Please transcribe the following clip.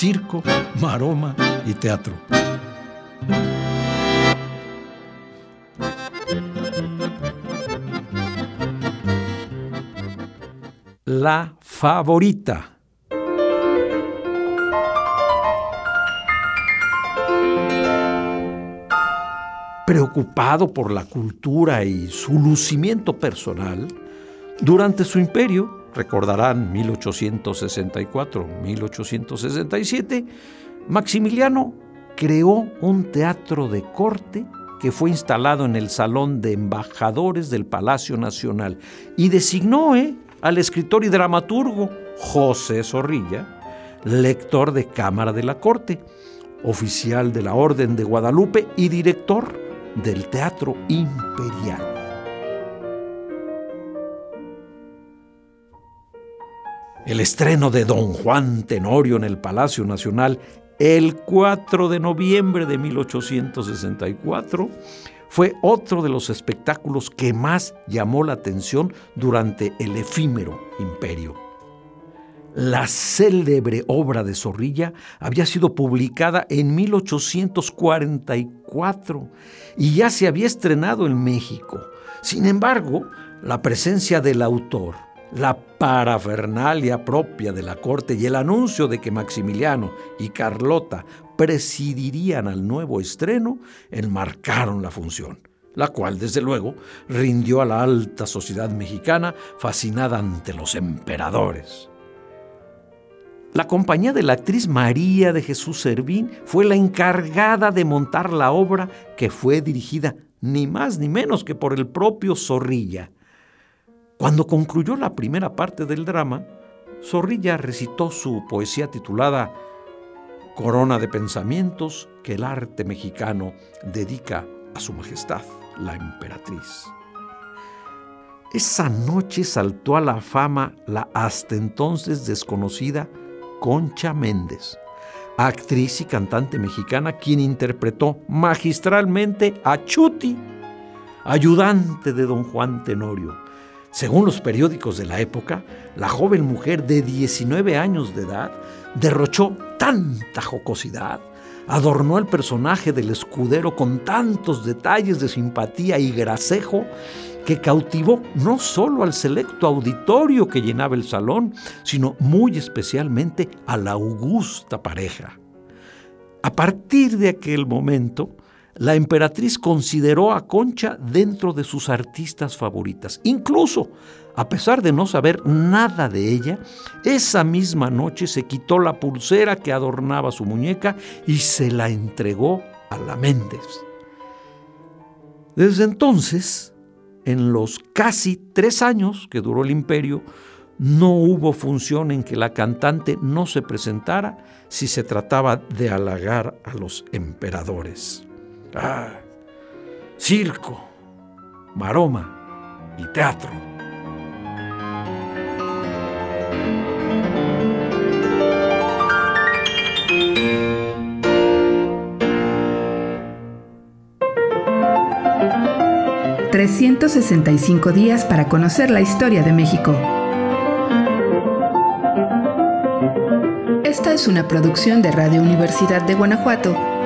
Circo, maroma y teatro. La favorita. Preocupado por la cultura y su lucimiento personal, durante su imperio, recordarán 1864-1867, Maximiliano creó un teatro de corte que fue instalado en el Salón de Embajadores del Palacio Nacional y designó ¿eh? al escritor y dramaturgo José Zorrilla, lector de Cámara de la Corte, oficial de la Orden de Guadalupe y director del Teatro Imperial. El estreno de Don Juan Tenorio en el Palacio Nacional el 4 de noviembre de 1864 fue otro de los espectáculos que más llamó la atención durante el efímero imperio. La célebre obra de Zorrilla había sido publicada en 1844 y ya se había estrenado en México. Sin embargo, la presencia del autor, la parafernalia propia de la corte y el anuncio de que Maximiliano y Carlota presidirían al nuevo estreno enmarcaron la función, la cual desde luego rindió a la alta sociedad mexicana fascinada ante los emperadores. La compañía de la actriz María de Jesús Servín fue la encargada de montar la obra que fue dirigida ni más ni menos que por el propio Zorrilla. Cuando concluyó la primera parte del drama, Zorrilla recitó su poesía titulada Corona de pensamientos que el arte mexicano dedica a su majestad, la emperatriz. Esa noche saltó a la fama la hasta entonces desconocida Concha Méndez, actriz y cantante mexicana quien interpretó magistralmente a Chuti, ayudante de don Juan Tenorio. Según los periódicos de la época, la joven mujer de 19 años de edad derrochó tanta jocosidad, adornó el personaje del escudero con tantos detalles de simpatía y gracejo que cautivó no solo al selecto auditorio que llenaba el salón, sino muy especialmente a la augusta pareja. A partir de aquel momento, la emperatriz consideró a Concha dentro de sus artistas favoritas. Incluso, a pesar de no saber nada de ella, esa misma noche se quitó la pulsera que adornaba su muñeca y se la entregó a la Méndez. Desde entonces, en los casi tres años que duró el imperio, no hubo función en que la cantante no se presentara si se trataba de halagar a los emperadores. Ah, circo, maroma y teatro. 365 días para conocer la historia de México. Esta es una producción de Radio Universidad de Guanajuato